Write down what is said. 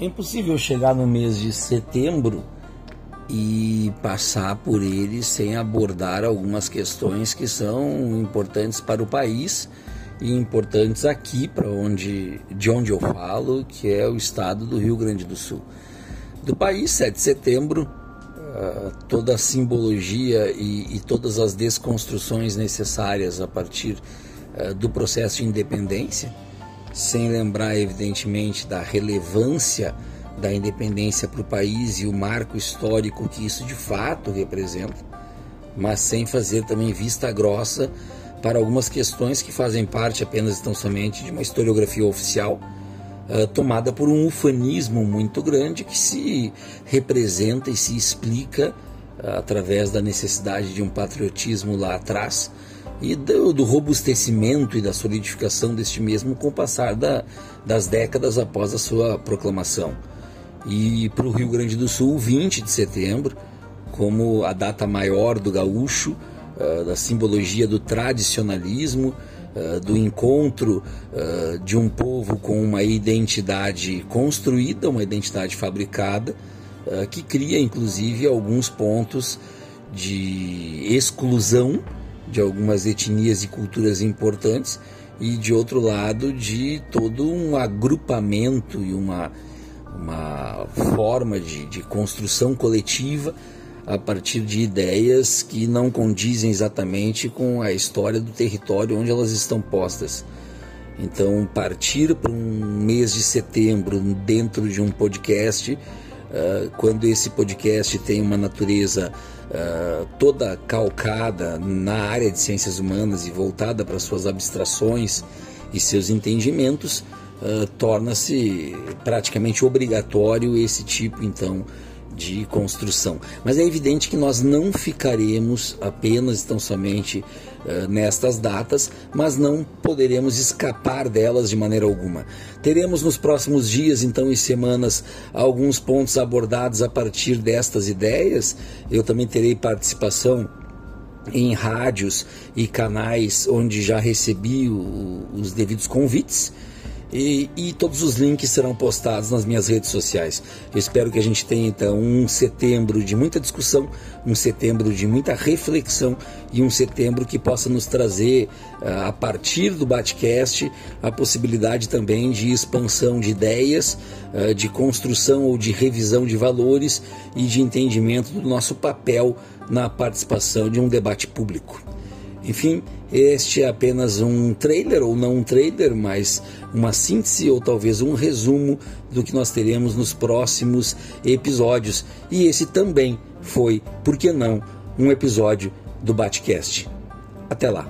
É impossível chegar no mês de setembro e passar por ele sem abordar algumas questões que são importantes para o país e importantes aqui para onde de onde eu falo, que é o estado do Rio Grande do Sul. Do país, 7 de setembro, uh, toda a simbologia e, e, todas as desconstruções necessárias a partir uh, do processo de independência sem lembrar, evidentemente, da relevância da independência para o país e o marco histórico que isso de fato representa, mas sem fazer também vista grossa para algumas questões que fazem parte apenas e tão somente de uma historiografia oficial uh, tomada por um ufanismo muito grande que se representa e se explica uh, através da necessidade de um patriotismo lá atrás e do, do, robustecimento e da solidificação deste mesmo com o passar da, das décadas após a sua proclamação. E para o Rio Grande do Sul, 20 de setembro, como a data maior do gaúcho, uh, da simbologia do tradicionalismo, uh, do encontro uh, de um povo com uma identidade construída, uma identidade fabricada, que cria inclusive alguns pontos de exclusão de algumas etnias e culturas importantes e de outro lado de todo um agrupamento e uma, uma forma de, de construção coletiva a partir de ideias que não condizem exatamente com a história do território onde elas estão postas. Então, partir para um mês de setembro dentro de um podcast, uh, quando esse podcast tem uma natureza uh, toda calcada na área de ciências humanas e voltada para suas abstrações e seus entendimentos, uh, torna-se praticamente obrigatório esse tipo então de construção. Mas é evidente que nós não ficaremos apenas tão somente uh, nestas datas, mas não poderemos escapar delas de maneira alguma. Teremos nos próximos dias, então, e semanas, alguns pontos abordados a partir destas ideias. Eu também terei participação em rádios e canais onde já recebi o, os devidos convites e, e, todos os links serão postados nas minhas redes sociais. Eu espero que a gente tenha então um setembro de muita discussão, um setembro de muita reflexão e um setembro que possa nos trazer, uh, a partir do Batcast, a possibilidade também de expansão de ideias, uh, de construção ou de revisão de valores e de entendimento do nosso papel na participação de um debate público. Enfim, este é apenas um trailer, ou não um trailer, mas uma síntese ou talvez um resumo do que nós teremos nos próximos episódios. E esse também foi, por que não, um episódio do Batcast. Até lá!